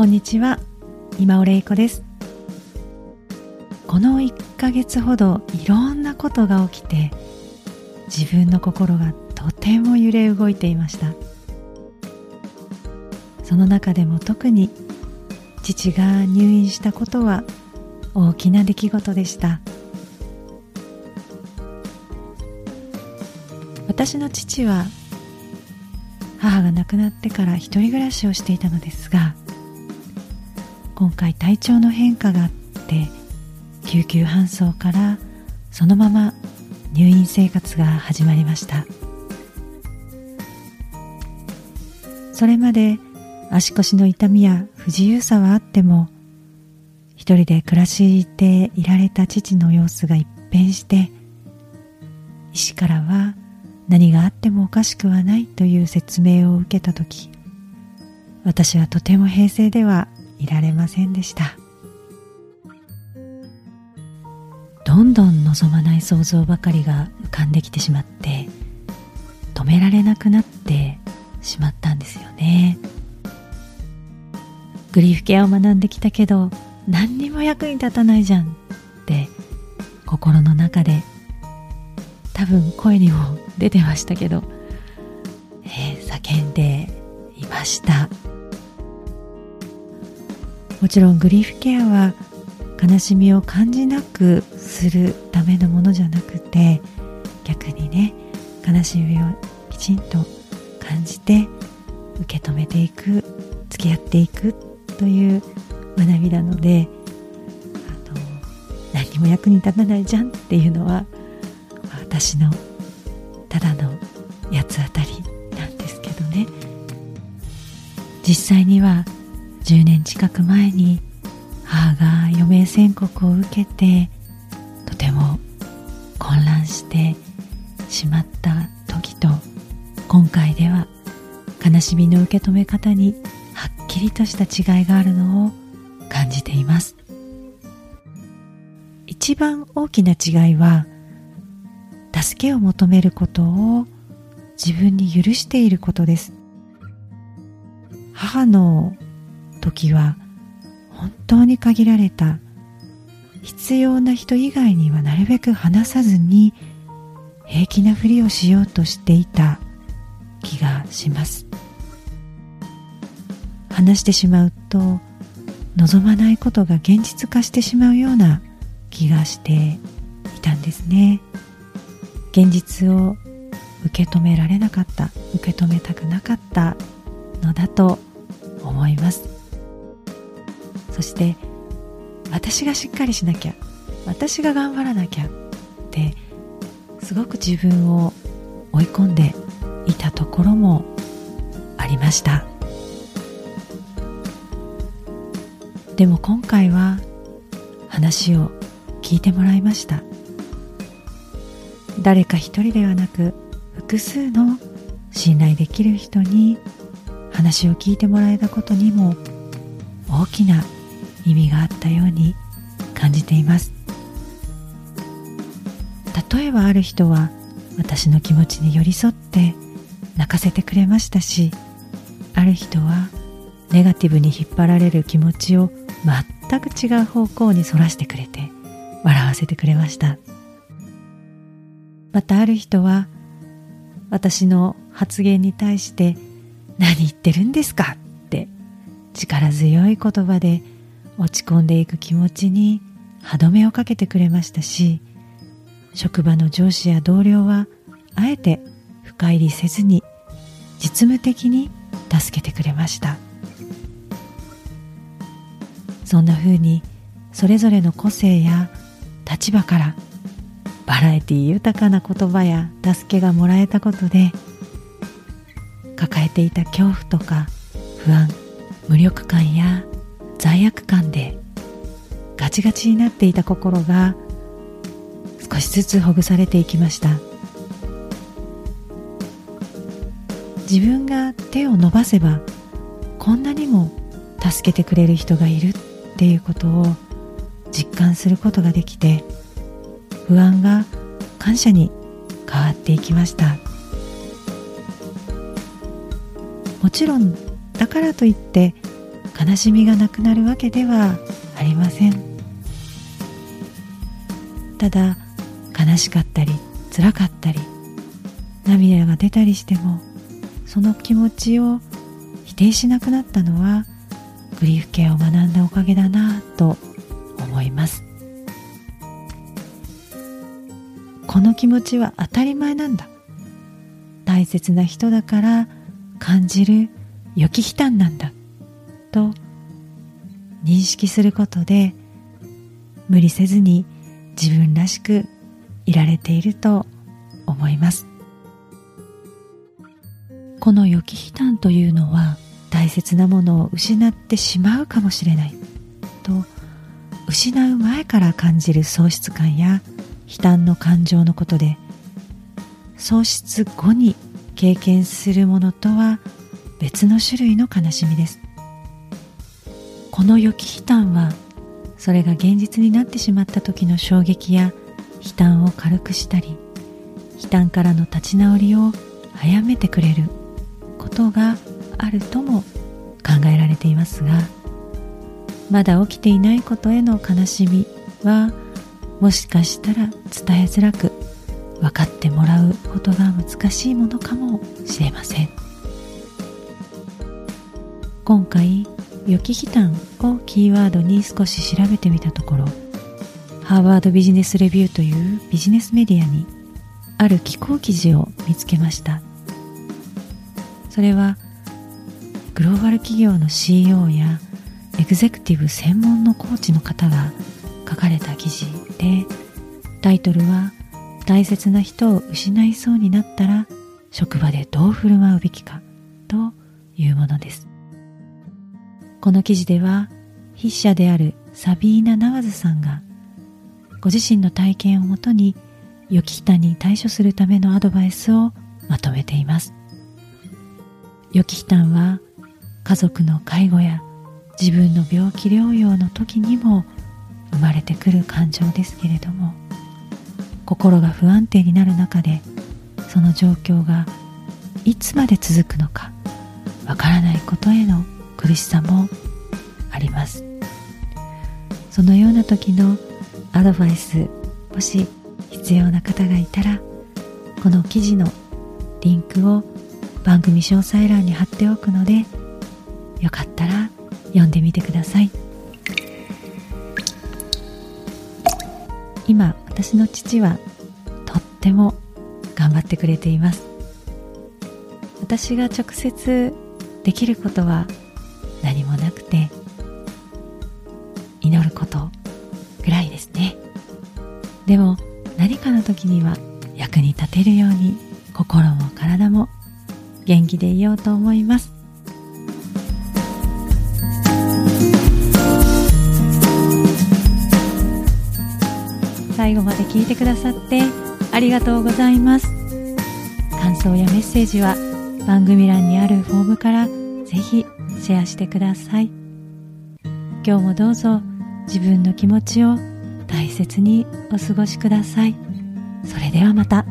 こんにちは。今尾玲子です。この1ヶ月ほどいろんなことが起きて自分の心がとても揺れ動いていました。その中でも特に父が入院したことは大きな出来事でした。私の父は母が亡くなってから一人暮らしをしていたのですが今回体調の変化があって救急搬送からそのまま入院生活が始まりました。それまで足腰の痛みや不自由さはあっても一人で暮らしていられた父の様子が一変して医師からは何があってもおかしくはないという説明を受けた時私はとても平静ではいられませんでした。どんどん望まない想像ばかりが浮かんできてしまって止められなくなってしまったんですよね。グリーフケアを学んできたけど何にも役に立たないじゃんって心の中で多分声にも出てましたけど、えー、叫んでいました。もちろんグリーフケアは悲しみを感じなくするためのものじゃなくて逆にね悲しみをきちんと感じて受け止めていく付き合っていくという学びなのであの何にも役に立たないじゃんっていうのは私のただの八つ当たりなんですけどね。実際には10年近く前に母が余命宣告を受けてとても混乱してしまった時と今回では悲しみの受け止め方にはっきりとした違いがあるのを感じています。一番大きな違いは助けを求めることを自分に許していることです。母の時は本当に限られた。必要な人以外にはなるべく話さずに平気なふりをしようとしていた気がします。話してしまうと望まないことが現実化してしまうような気がしていたんですね。現実を受け止められなかった受け止めたくなかったのだと思います。そして私がしっかりしなきゃ私が頑張らなきゃってすごく自分を追い込んでいたところもありました。でも今回は話を聞いてもらいました。誰か一人ではなく複数の信頼できる人に話を聞いてもらえたことにも大きな意味があったように感じています。例えばある人は私の気持ちに寄り添って泣かせてくれましたしある人はネガティブに引っ張られる気持ちを全く違う方向にそらしてくれて笑わせてくれました。またある人は私の発言に対して何言ってるんですかって力強い言葉で落ち込んでいく気持ちに歯止めをかけてくれましたし職場の上司や同僚はあえて深入りせずに実務的に助けてくれました。そんな風にそれぞれの個性や立場からバラエティ豊かな言葉や助けがもらえたことで抱えていた恐怖とか不安無力感や罪悪感でガチガチになっていた心が少しずつほぐされていきました。自分が手を伸ばせばこんなにも助けてくれる人がいるっていうことを実感することができて不安が感謝に変わっていきました。もちろんだからといって悲しみがなくなるわけではありません。ただ悲しかったり辛かったり涙が出たりしてもその気持ちを否定しなくなったのはグリーフケアを学んだおかげだなと思います。この気持ちは当たり前なんだ。大切な人だから感じる予期悲嘆なんだ。と認識することで無理せずに自分らしくいられていると思います。この予期悲嘆というのは大切なものを失ってしまうかもしれない。と失う前から感じる喪失感や悲嘆の感情のことで喪失後に経験するものとは別の種類の悲しみです。この予期悲嘆はそれが現実になってしまった時の衝撃や悲嘆を軽くしたり悲嘆からの立ち直りを早めてくれることがあるとも考えられていますがまだ起きていないことへの悲しみはもしかしたら伝えづらく分かってもらうことが難しいものかもしれません。今回予期悲嘆をキーワードに少し調べてみたところハーバードビジネスレビューというビジネスメディアにある寄稿記事を見つけました。それはグローバル企業の CEO やエグゼクティブ専門のコーチの方が書かれた記事でタイトルは大切な人を失いそうになったら職場でどう振る舞うべきかというものです。この記事では筆者であるサビーナ・ナワズさんがご自身の体験をもとに予期悲嘆に対処するためのアドバイスをまとめています。予期悲嘆は家族の介護や自分の病気療養の時にも生まれてくる感情ですけれども心が不安定になる中でその状況がいつまで続くのかわからないことへの苦しさもあります。そのような時のアドバイスもし必要な方がいたらこの記事のリンクを番組詳細欄に貼っておくのでよかったら読んでみてください。今私の父はとっても頑張ってくれています。私が直接できることは時には役に立てるように心も体も元気でいようと思います。最後まで聞いてくださってありがとうございます。感想やメッセージは番組欄にあるフォームからぜひシェアしてください。今日もどうぞ自分の気持ちを大切にお過ごしください。それではまた。